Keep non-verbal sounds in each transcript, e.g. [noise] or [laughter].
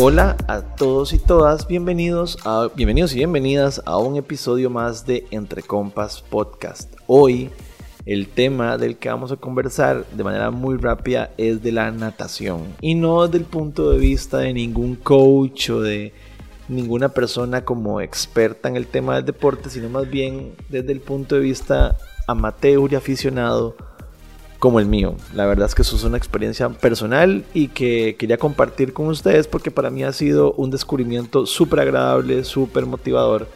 Hola a todos y todas, bienvenidos, a, bienvenidos y bienvenidas a un episodio más de Entre Compas Podcast. Hoy el tema del que vamos a conversar de manera muy rápida es de la natación y no desde el punto de vista de ningún coach o de ninguna persona como experta en el tema del deporte, sino más bien desde el punto de vista amateur y aficionado como el mío. La verdad es que eso es una experiencia personal y que quería compartir con ustedes porque para mí ha sido un descubrimiento súper agradable, súper motivador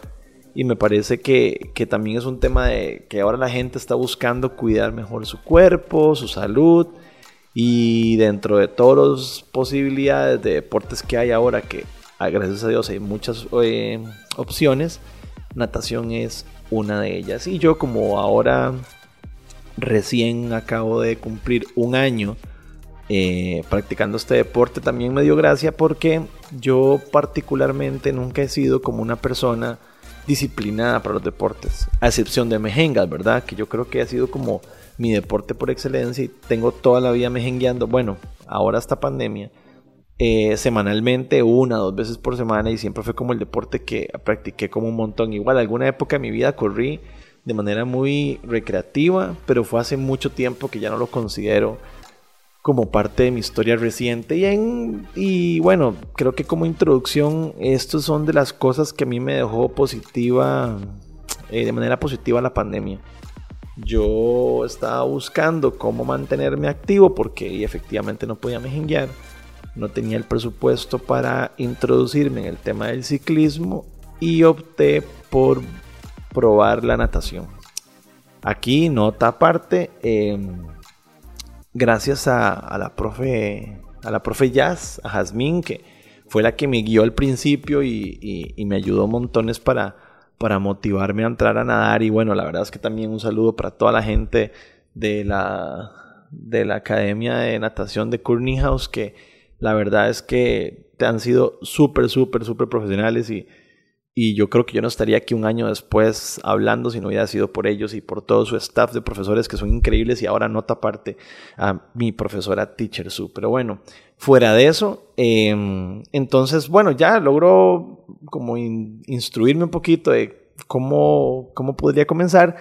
y me parece que, que, también es un tema de que ahora la gente está buscando cuidar mejor su cuerpo, su salud y dentro de todas las posibilidades de deportes que hay ahora que ah, gracias a Dios hay muchas eh, opciones, natación es una de ellas y yo como ahora recién acabo de cumplir un año eh, practicando este deporte, también me dio gracia porque yo particularmente nunca he sido como una persona disciplinada para los deportes, a excepción de mejengas, ¿verdad? Que yo creo que ha sido como mi deporte por excelencia y tengo toda la vida mejengueando, bueno, ahora esta pandemia, eh, semanalmente, una, dos veces por semana y siempre fue como el deporte que practiqué como un montón. Igual, alguna época de mi vida corrí de manera muy recreativa, pero fue hace mucho tiempo que ya no lo considero como parte de mi historia reciente. Y, en, y bueno, creo que como introducción, estos son de las cosas que a mí me dejó positiva, eh, de manera positiva la pandemia. Yo estaba buscando cómo mantenerme activo porque efectivamente no podía mejenguear. No tenía el presupuesto para introducirme en el tema del ciclismo y opté por probar la natación. Aquí, nota aparte, em, gracias a, la profe, a la profe Jazz, a Jazmín, que fue la que me guió al principio y, me ayudó montones para, para motivarme a entrar a nadar. Y bueno, la verdad es que también un saludo para toda la gente de la, de la Academia de Natación de Courtney House, que la verdad es que te han sido súper, súper, súper profesionales y y yo creo que yo no estaría aquí un año después hablando si no hubiera sido por ellos y por todo su staff de profesores que son increíbles y ahora nota aparte a mi profesora Teacher Su. Pero bueno, fuera de eso, em, entonces, bueno, ya logró como instruirme un poquito de cómo, cómo podría comenzar.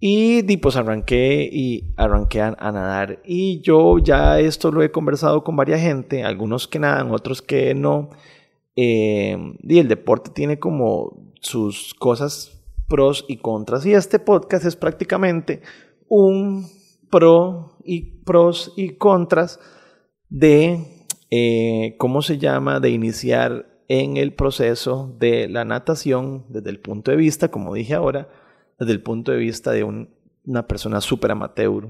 Y, pues arranqué y arranqué a, a, nadar. Y yo ya esto lo he conversado con varias gente, algunos que nadan, otros que no. Eh, y el deporte tiene como sus cosas pros y contras. Y este podcast es prácticamente un pro y pros y contras de eh, cómo se llama, de iniciar en el proceso de la natación desde el punto de vista, como dije ahora, desde el punto de vista de una persona súper amateur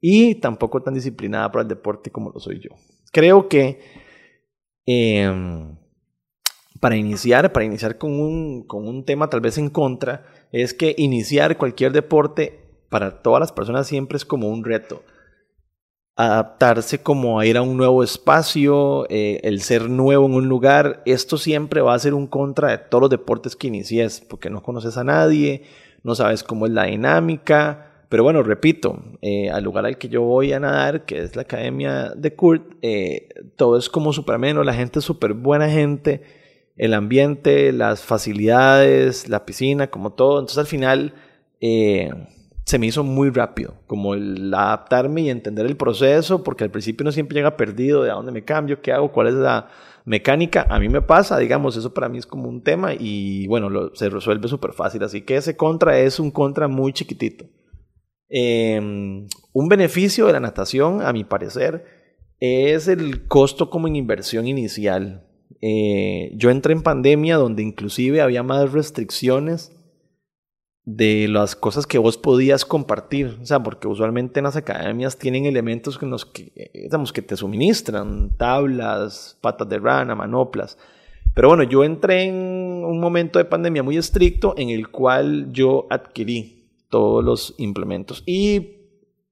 y tampoco tan disciplinada para el deporte como lo soy yo. Creo que em, para iniciar, para iniciar con un, con un tema tal vez en contra, es que iniciar cualquier deporte para todas las personas siempre es como un reto. Adaptarse como a ir a un nuevo espacio, eh, el ser nuevo en un lugar, esto siempre va a ser un contra de todos los deportes que inicies, porque no conoces a nadie, no sabes cómo es la dinámica. Pero bueno, repito, eh, al lugar al que yo voy a nadar, que es la academia de Kurt, eh, todo es como súper ameno, la gente es súper buena gente el ambiente, las facilidades, la piscina, como todo. Entonces al final eh, se me hizo muy rápido, como el adaptarme y entender el proceso, porque al principio no siempre llega perdido de a dónde me cambio, qué hago, cuál es la mecánica. A mí me pasa, digamos, eso para mí es como un tema y bueno, se resuelve súper fácil. Así que ese contra es un contra muy chiquitito. Em, un beneficio de la natación, a mi parecer, es el costo como en inversión inicial. Eh, yo entré en pandemia donde inclusive había más restricciones de las cosas que vos podías compartir, o sea, porque usualmente en las academias tienen elementos que, nos, que, digamos, que te suministran, tablas, patas de rana, manoplas. Pero bueno, yo entré en un momento de pandemia muy estricto en el cual yo adquirí todos los implementos. Y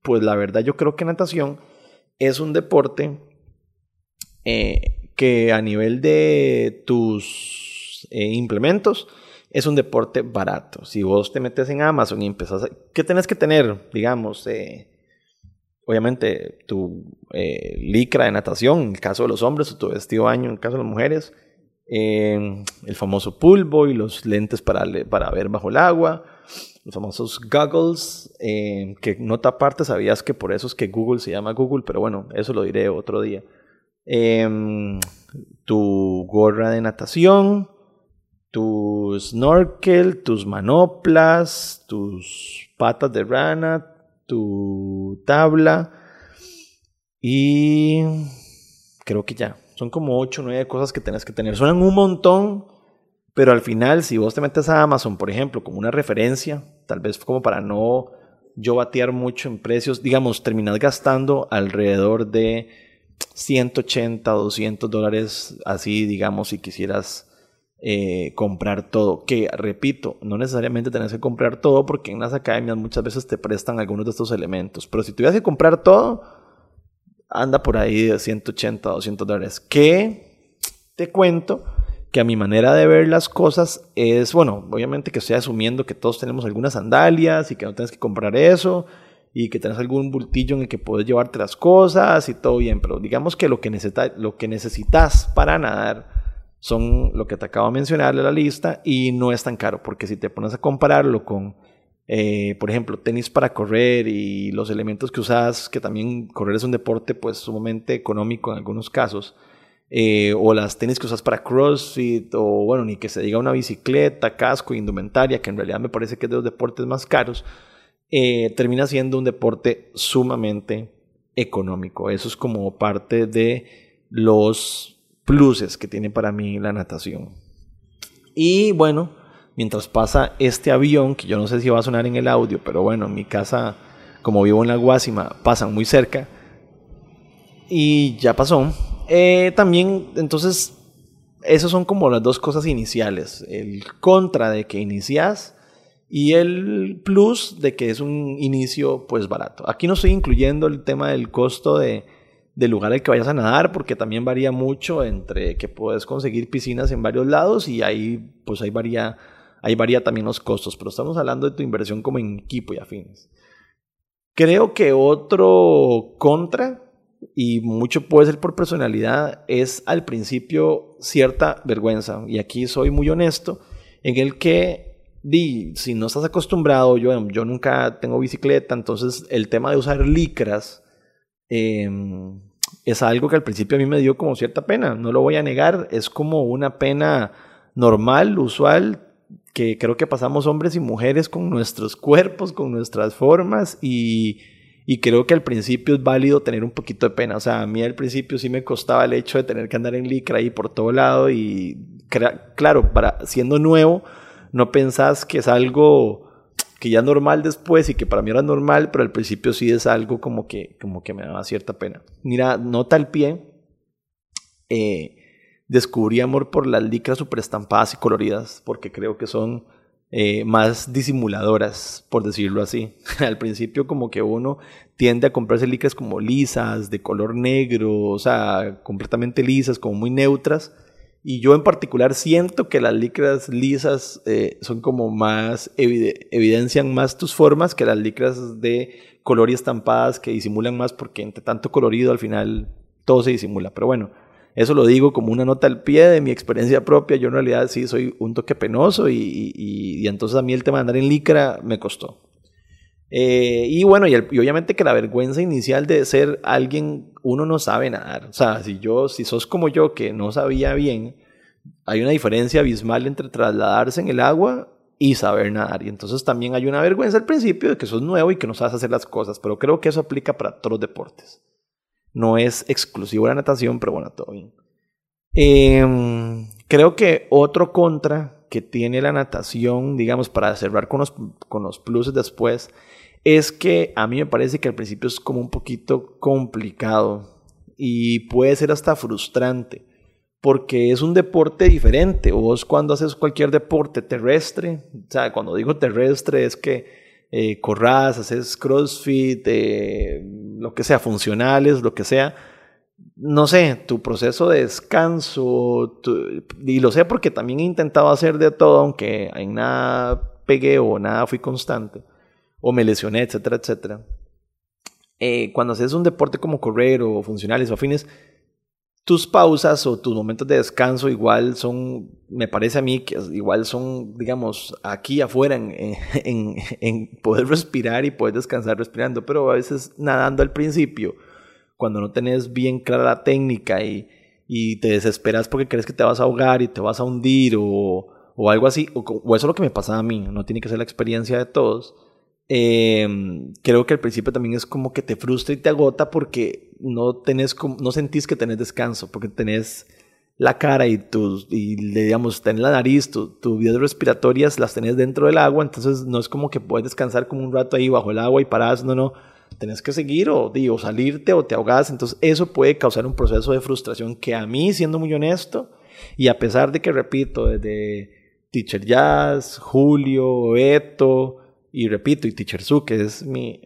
pues la verdad yo creo que natación es un deporte eh, que a nivel de tus eh, implementos es un deporte barato. Si vos te metes en Amazon y empezás a... ¿Qué tenés que tener? Digamos, eh, obviamente tu eh, licra de natación, en el caso de los hombres, o tu vestido baño, en el caso de las mujeres, el famoso pulvo y los lentes para, para ver bajo el agua, los famosos goggles, que nota aparte sabías que por eso es que Google se llama Google, pero bueno, eso lo diré otro día. Em, tu gorra de natación, tu snorkel, tus manoplas, tus patas de rana, tu tabla y creo que ya. Son como 8 o 9 cosas que tenés que tener. Suenan un montón, pero al final, si vos te metes a Amazon, por ejemplo, como una referencia, tal vez como para no yo batear mucho en precios, digamos, terminas gastando alrededor de 180, 200 dólares, así, digamos, si quisieras eh, comprar todo. Que, repito, no necesariamente tenés que comprar todo porque en las academias muchas veces te prestan algunos de estos elementos. Pero si tuvieras que comprar todo, anda por ahí de 180, 200 dólares. Que te cuento que a mi manera de ver las cosas es, bueno, obviamente que estoy asumiendo que todos tenemos algunas sandalias y que no tienes que comprar eso y que tenés algún bultillo en el que puedes llevarte las cosas y todo bien, pero digamos que lo que, necesita, lo que necesitas para nadar son lo que te acabo de mencionar de la lista y no es tan caro, porque si te pones a compararlo con eh, por ejemplo, tenis para correr y los elementos que usas, que también correr es un deporte pues sumamente económico en algunos casos, eh, o las tenis que usas para CrossFit, o bueno, ni que se diga una bicicleta, casco, indumentaria, que en realidad me parece que es de los deportes más caros, eh, termina siendo un deporte sumamente económico. Eso es como parte de los pluses que tiene para mí la natación. Y bueno, mientras pasa este avión, que yo no sé si va a sonar en el audio, pero bueno, en mi casa, como vivo en la Guásima, pasan muy cerca. Y ya pasó. Eh, también, entonces, esas son como las dos cosas iniciales. El contra de que inicias y el plus de que es un inicio pues barato. Aquí no estoy incluyendo el tema del costo de, del lugar al que vayas a nadar, porque también varía mucho entre que puedes conseguir piscinas en varios lados y ahí pues ahí varía ahí varía también los costos, pero estamos hablando de tu inversión como en equipo y afines. Creo que otro contra, y mucho puede ser por personalidad, es al principio cierta vergüenza, y aquí soy muy honesto, en el que di, si no estás acostumbrado, yo, yo nunca tengo bicicleta, entonces el tema de usar licras em, es algo que al principio a mí me dio como cierta pena, no lo voy a negar, es como una pena normal, usual, que creo que pasamos hombres y mujeres con nuestros cuerpos, con nuestras formas y, y, creo que al principio es válido tener un poquito de pena. O sea, a mí al principio sí me costaba el hecho de tener que andar en licra ahí por todo lado y claro, para siendo nuevo no pensás que es algo que ya normal después y que para mí era normal, pero al principio sí es algo como que, como que me daba cierta pena. Mira, nota el pie. Eh, descubrí amor por las licras super estampadas y coloridas, porque creo que son eh, más disimuladoras, por decirlo así. [laughs] Al principio como que uno tiende a comprarse licras como lisas, de color negro, o sea, completamente lisas, como muy neutras. Y yo en particular siento que las licras lisas eh, son como más, evidencian más tus formas que las licras de color y estampadas que disimulan más porque entre tanto colorido al final todo se disimula. Pero bueno, eso lo digo como una nota al pie de mi experiencia propia. Yo en realidad sí soy un toque penoso y, entonces a mí el tema de andar en licra me costó. Eh, y bueno, y, obviamente que la vergüenza inicial de ser alguien, uno no sabe nadar. O sea, si yo, si sos como yo que no sabía bien, hay una diferencia abismal entre trasladarse en el agua y saber nadar. Y entonces también hay una vergüenza al principio de que sos nuevo y que no sabes hacer las cosas. Pero creo que eso aplica para todos los deportes. No es exclusivo de la natación, pero bueno, todo bien. Em, creo que otro contra que tiene la natación, digamos, para cerrar con los, con los pluses después, es que a mí me parece que al principio es como un poquito complicado y puede ser hasta frustrante porque es un deporte diferente. Vos cuando haces cualquier deporte terrestre, o sea, cuando digo terrestre es que eh, corras, haces crossfit, eh, lo que sea, funcionales, lo que sea. No sé, tu proceso de descanso, y lo sé porque también he intentado hacer de todo, aunque en nada pegué o nada fui constante, o me lesioné, etcétera, etcétera. eh, cuando haces un deporte como correr o funcionales o afines, tus pausas o tus momentos de descanso igual son, me parece a mí que igual son, digamos, aquí afuera en, [laughs] en, en, poder respirar y poder descansar respirando, pero a veces nadando al principio, cuando no tenés bien clara la técnica y, y te desesperas porque crees que te vas a ahogar y te vas a hundir o, o algo así, o, o, eso es lo que me pasa a mí, no tiene que ser la experiencia de todos. Eh, creo que al principio también es como que te frustra y te agota porque no, tenés, no sentís que tenés descanso, porque tenés la cara y tus, y digamos, tenés la nariz, tus tu vías respiratorias las tenés dentro del agua, entonces no es como que puedes descansar como un rato ahí bajo el agua y parás, no, no, tenés que seguir o, digo, salirte o te ahogás, entonces eso puede causar un proceso de frustración que a mí, siendo muy honesto, y a pesar de que, repito, desde Teacher Jazz, Julio, Eto, y repito, y Teacher Su, que es mi,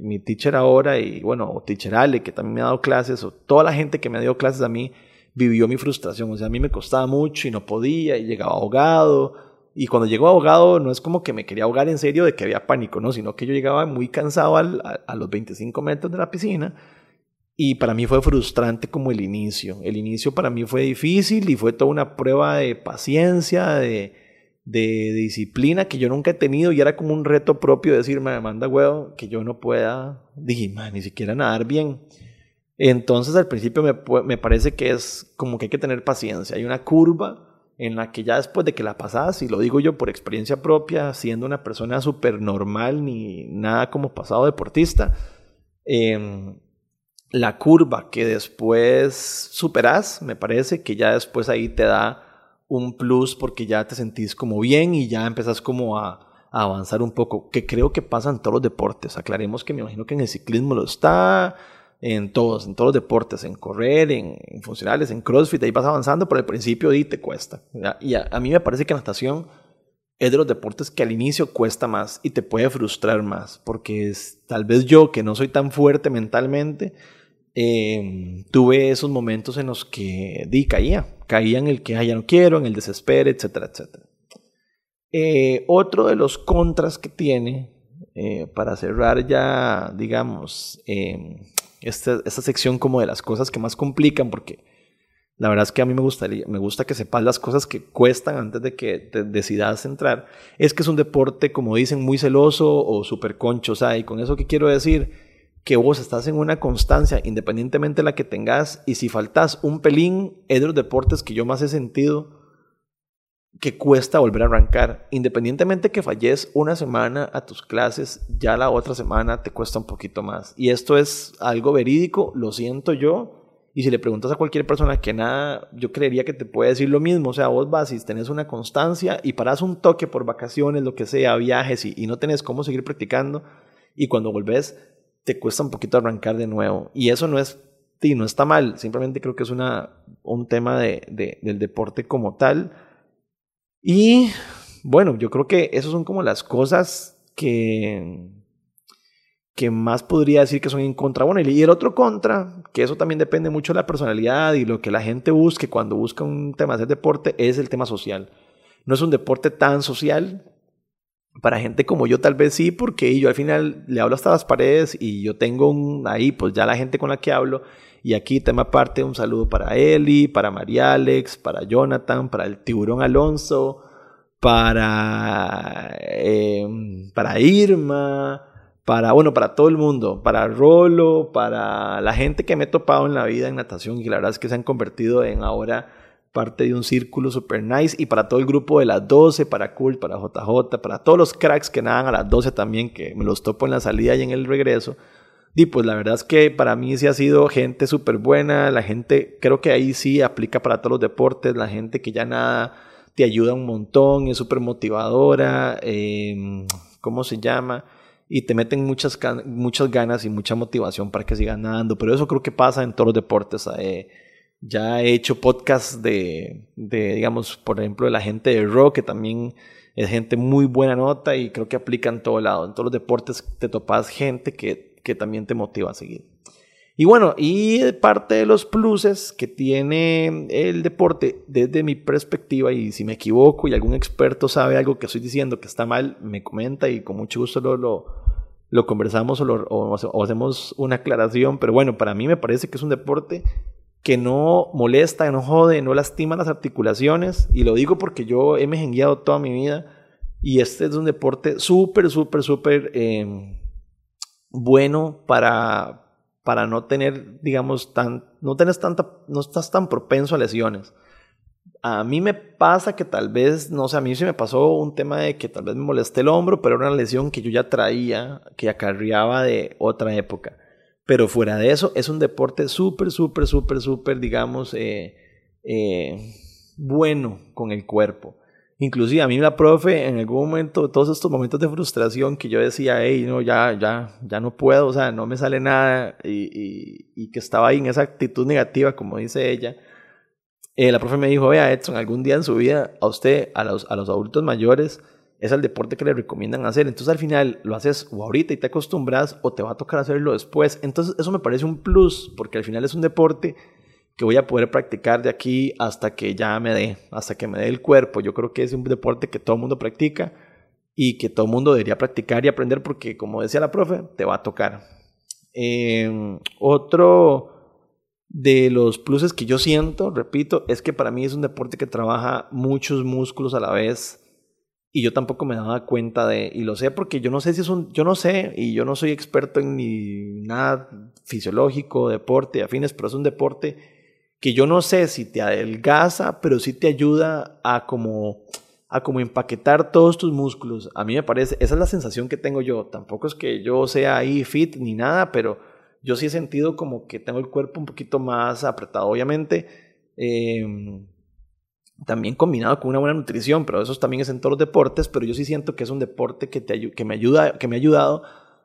mi, teacher ahora, y bueno, o Teacher Ale, que también me ha dado clases, o toda la gente que me ha dado clases a mí, vivió mi frustración. O sea, a mí me costaba mucho y no podía, y llegaba ahogado. Y cuando llegó ahogado, no es como que me quería ahogar en serio de que había pánico, ¿no? Sino que yo llegaba muy cansado al, a, los 25 metros de la piscina. Y para mí fue frustrante como el inicio. El inicio para mí fue difícil y fue toda una prueba de paciencia, de, de, disciplina que yo nunca he tenido y era como un reto propio decirme, me manda huevo, que yo no pueda, dije, ni siquiera nadar bien. Entonces al principio me, me, parece que es como que hay que tener paciencia. Hay una curva en la que ya después de que la pasas, y lo digo yo por experiencia propia, siendo una persona súper normal ni nada como pasado deportista, eh, la curva que después superas, me parece que ya después ahí te da un plus porque ya te sentís como bien y ya empezás como a, avanzar un poco, que creo que pasa en todos los deportes. Aclaremos que me imagino que en el ciclismo lo está, en todos, en todos los deportes, en correr, en, funcionales, en CrossFit, ahí vas avanzando, pero al principio ahí te cuesta. Y a, mí me parece que natación es de los deportes que al inicio cuesta más y te puede frustrar más, porque es, tal vez yo que no soy tan fuerte mentalmente, eh, tuve esos momentos en los que di, caía, caía en el que ya no quiero, en el desespero, etcétera, etcétera. Eh, otro de los contras que tiene, eh, para cerrar ya, digamos, em, esta, esta, sección como de las cosas que más complican, porque la verdad es que a mí me, gustaría, me gusta que sepas las cosas que cuestan antes de que te decidas entrar, es que es un deporte, como dicen, muy celoso o súper concho, o y con eso que quiero decir, que vos estás en una constancia, independientemente de la que tengas, y si faltas un pelín, es de los deportes que yo más he sentido que cuesta volver a arrancar. Independientemente que falles una semana a tus clases, ya la otra semana te cuesta un poquito más. Y esto es algo verídico, lo siento yo. Y si le preguntas a cualquier persona que nada, yo creería que te puede decir lo mismo. O sea, vos vas y tenés una constancia y paras un toque por vacaciones, lo que sea, viajes y, no tenés cómo seguir practicando. Y cuando volvés, te cuesta un poquito arrancar de nuevo. Y eso no es, no está mal, simplemente creo que es una, un tema de, del deporte como tal. Y bueno, yo creo que esas son como las cosas que, que más podría decir que son en contra. Bueno, y el otro contra, que eso también depende mucho de la personalidad y lo que la gente busque cuando busca un tema de deporte, es el tema social. No es un deporte tan social, para gente como yo tal vez sí, porque yo al final le hablo hasta las paredes y yo tengo un, ahí pues ya la gente con la que hablo. Y aquí tema aparte un saludo para Eli, para María Alex, para Jonathan, para el tiburón Alonso, para, em, para Irma, para, bueno, para todo el mundo, para Rolo, para la gente que me he topado en la vida en natación y la verdad es que se han convertido en ahora parte de un círculo super nice y para todo el grupo de las 12, para Cool, para JJ, para todos los cracks que nadan a las 12 también, que me los topo en la salida y en el regreso. Y pues la verdad es que para mí sí ha sido gente súper buena, la gente, creo que ahí sí aplica para todos los deportes, la gente que ya nada te ayuda un montón, es súper motivadora, eh, ¿cómo se llama? Y te meten muchas, muchas ganas y mucha motivación para que sigan nadando, pero eso creo que pasa en todos los deportes. Eh, ya he hecho podcasts de, de, digamos, por ejemplo, de la gente de rock, que también es gente muy buena nota y creo que aplica en todo lado. En todos los deportes te topas gente que, que también te motiva a seguir. Y bueno, y parte de los pluses que tiene el deporte desde mi perspectiva, y si me equivoco y algún experto sabe algo que estoy diciendo que está mal, me comenta y con mucho gusto lo, lo, lo conversamos o, hacemos una aclaración, pero bueno, para mí me parece que es un deporte que no molesta, no jode, no lastima las articulaciones, y lo digo porque yo he mejengueado toda mi vida, y este es un deporte súper, súper, súper em, bueno para, para no tener, digamos, tan, no tienes tanta, no estás tan propenso a lesiones. A mí me pasa que tal vez, no sé, a mí sí me pasó un tema de que tal vez me molesté el hombro, pero era una lesión que yo ya traía, que acarreaba de otra época. Pero fuera de eso, es un deporte súper, súper, súper, súper, digamos, eh, eh, bueno con el cuerpo. Inclusive a mí la profe en algún momento, todos estos momentos de frustración que yo decía, hey, no, ya, ya, ya no puedo, o sea, no me sale nada, y, que estaba ahí en esa actitud negativa, como dice ella, eh, la profe me dijo, vea Edson, algún día en su vida a usted, a los, a los adultos mayores, es el deporte que le recomiendan hacer. Entonces al final lo haces o ahorita y te acostumbras o te va a tocar hacerlo después. Entonces eso me parece un plus porque al final es un deporte que voy a poder practicar de aquí hasta que ya me dé, hasta que me dé el cuerpo. Yo creo que es un deporte que todo el mundo practica y que todo el mundo debería practicar y aprender porque como decía la profe, te va a tocar. Eh, otro de los pluses que yo siento, repito, es que para mí es un deporte que trabaja muchos músculos a la vez y yo tampoco me daba cuenta de, y lo sé porque yo no sé si es un, yo no sé y yo no soy experto en ni nada fisiológico, deporte, afines, pero es un deporte que yo no sé si te adelgaza, pero sí te ayuda a como a como empaquetar todos tus músculos. A mí me parece, esa es la sensación que tengo yo. Tampoco es que yo sea ahí fit ni nada, pero yo sí he sentido como que tengo el cuerpo un poquito más apretado, obviamente. Em, también combinado con una buena nutrición, pero eso también es en todos los deportes, pero yo sí siento que es un deporte que, te, que, me, ayuda, que me ha ayudado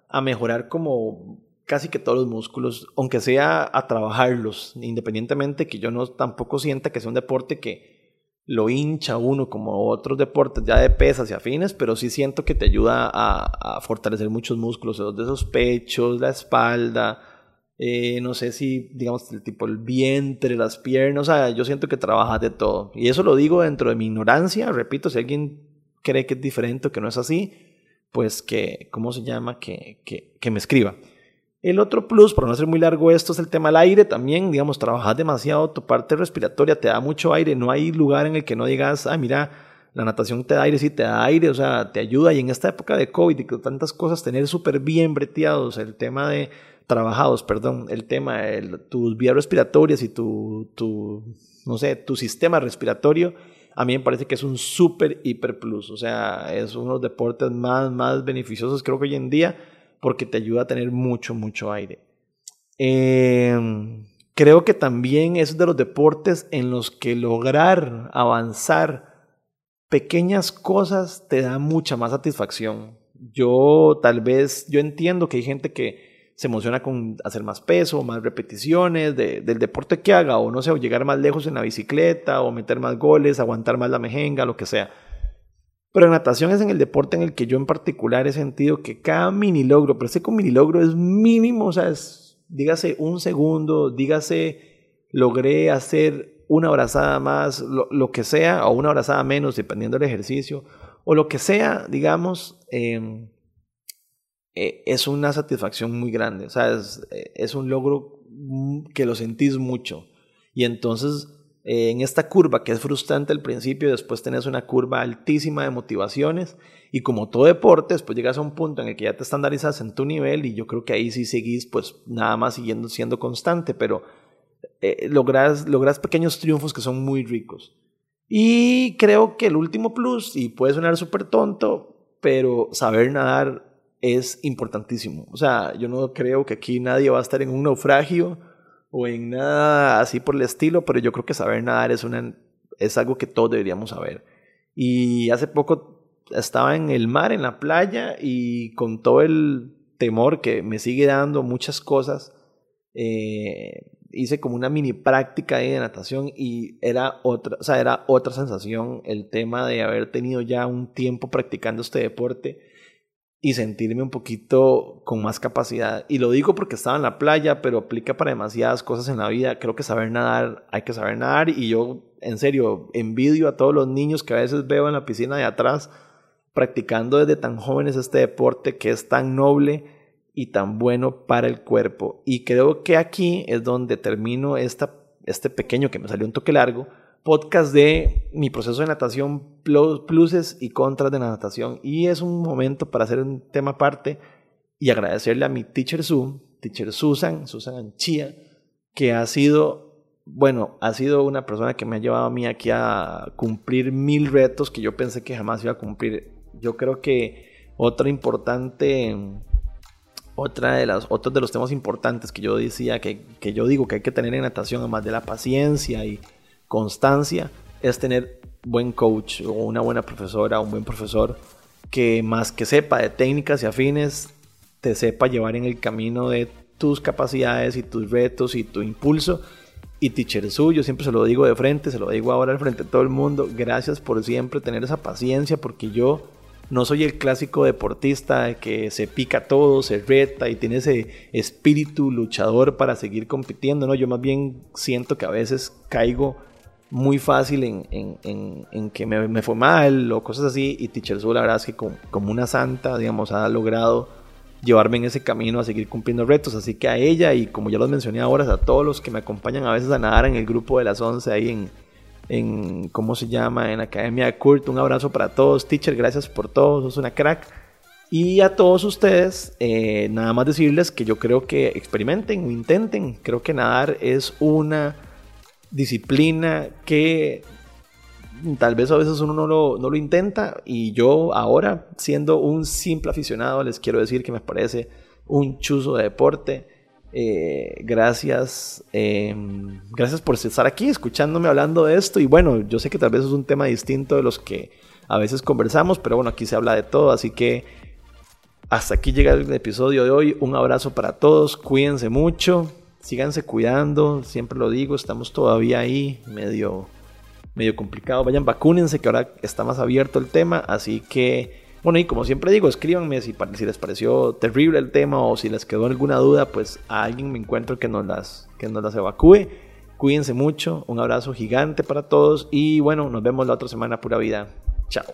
a mejorar como casi que todos los músculos, aunque sea a trabajarlos, independientemente que yo no tampoco sienta que sea un deporte que lo hincha uno como otros deportes ya de pesas y afines, pero sí siento que te ayuda a, fortalecer muchos músculos, de esos pechos, la espalda, eh, no sé si, digamos, el tipo el vientre, las piernas, o sea, yo siento que trabajas de todo. Y eso lo digo dentro de mi ignorancia, repito, si alguien cree que es diferente o que no es así, pues que, ¿cómo se llama? Que, que me escriba. El otro plus, por no ser muy largo esto, es el tema del aire. También, digamos, trabajas demasiado, tu parte respiratoria te da mucho aire, no hay lugar en el que no digas, ah, mira, la natación te da aire, sí te da aire, o sea, te ayuda. Y en esta época de COVID y que tantas cosas, tener súper bien breteados, el tema de trabajados, perdón, el tema de tus vías respiratorias y tu, tu, no sé, tu sistema respiratorio, a mí me parece que es un súper hiper plus, o sea, es uno de los deportes más, más beneficiosos creo que hoy en día porque te ayuda a tener mucho, mucho aire. Em, creo que también es de los deportes en los que lograr avanzar pequeñas cosas te da mucha más satisfacción. Yo tal vez, yo entiendo que hay gente que se emociona con hacer más peso, más repeticiones del deporte que haga, o no sé, o llegar más lejos en la bicicleta, o meter más goles, aguantar más la mejenga, lo que sea. Pero en natación es en el deporte en el que yo en particular he sentido que cada mini logro, pero ese con mini logro es mínimo, o sea, es, dígase un segundo, dígase logré hacer una abrazada más, lo, que sea, o una abrazada menos, dependiendo del ejercicio, o lo que sea, digamos, em, eh, es una satisfacción muy grande, o sea, es, es un logro que lo sentís mucho. Y entonces eh, en esta curva que es frustrante al principio, después tenés una curva altísima de motivaciones y como todo deporte, después llegas a un punto en el que ya te estandarizas en tu nivel y yo creo que ahí sí seguís pues nada más siguiendo siendo constante, pero eh, logras, pequeños triunfos que son muy ricos. Y creo que el último plus, y puede sonar súper tonto, pero saber nadar es importantísimo. O sea, yo no creo que aquí nadie va a estar en un naufragio o en nada así por el estilo, pero yo creo que saber nadar es, una, es algo que todos deberíamos saber. Y hace poco estaba en el mar, en la playa, y con todo el temor que me sigue dando muchas cosas, eh, hice como una mini práctica de natación y era otra, o sea, era otra sensación el tema de haber tenido ya un tiempo practicando este deporte y sentirme un poquito con más capacidad. Y lo digo porque estaba en la playa, pero aplica para demasiadas cosas en la vida. Creo que saber nadar, hay que saber nadar y yo, en serio, envidio a todos los niños que a veces veo en la piscina de atrás practicando desde tan jóvenes este deporte que es tan noble y tan bueno para el cuerpo. Y creo que aquí es donde termino esta, este pequeño, que me salió un toque largo, podcast de mi proceso de natación, pluses y contras de la natación. Y es un momento para hacer un tema aparte y agradecerle a mi teacher Su, teacher Susan, Susan Anchía, que ha sido, bueno, ha sido una persona que me ha llevado a mí aquí a cumplir mil retos que yo pensé que jamás iba a cumplir. Yo creo que otra importante, otra de las, otros de los temas importantes que yo decía, que, que yo digo que hay que tener en natación, además de la paciencia y constancia, es tener buen coach o una buena profesora, un buen profesor que más que sepa de técnicas y afines, te sepa llevar en el camino de tus capacidades y tus retos y tu impulso. Y teacher suyo, siempre se lo digo de frente, se lo digo ahora al frente de todo el mundo, gracias por siempre tener esa paciencia, porque yo no soy el clásico deportista que se pica todo, se reta y tiene ese espíritu luchador para seguir compitiendo, ¿no? Yo más bien siento que a veces caigo muy fácil en, que me, fue mal o cosas así. Y Teacher Su, la verdad es que como, como, una santa, digamos, ha logrado llevarme en ese camino a seguir cumpliendo retos. Así que a ella y como ya los mencioné ahora, a todos los que me acompañan a veces a nadar en el grupo de las 11 ahí en, en ¿cómo se llama? En Academia Kurt. Un abrazo para todos. Teacher, gracias por todo. Sos una crack. Y a todos ustedes, eh, nada más decirles que yo creo que experimenten o intenten. Creo que nadar es una disciplina que tal vez a veces uno no lo, no lo, intenta y yo ahora siendo un simple aficionado les quiero decir que me parece un chuzo de deporte. Eh, gracias, em, gracias por estar aquí escuchándome hablando de esto y bueno, yo sé que tal vez es un tema distinto de los que a veces conversamos, pero bueno, aquí se habla de todo, así que hasta aquí llega el episodio de hoy. Un abrazo para todos, cuídense mucho síganse cuidando, siempre lo digo, estamos todavía ahí medio, medio complicado. Vayan, vacúnense, que ahora está más abierto el tema. Así que, bueno, y como siempre digo, escríbanme si, si les pareció terrible el tema o si les quedó alguna duda, pues a alguien me encuentro que nos las, que nos las evacúe. Cuídense mucho, un abrazo gigante para todos y bueno, nos vemos la otra semana, pura vida. Chao.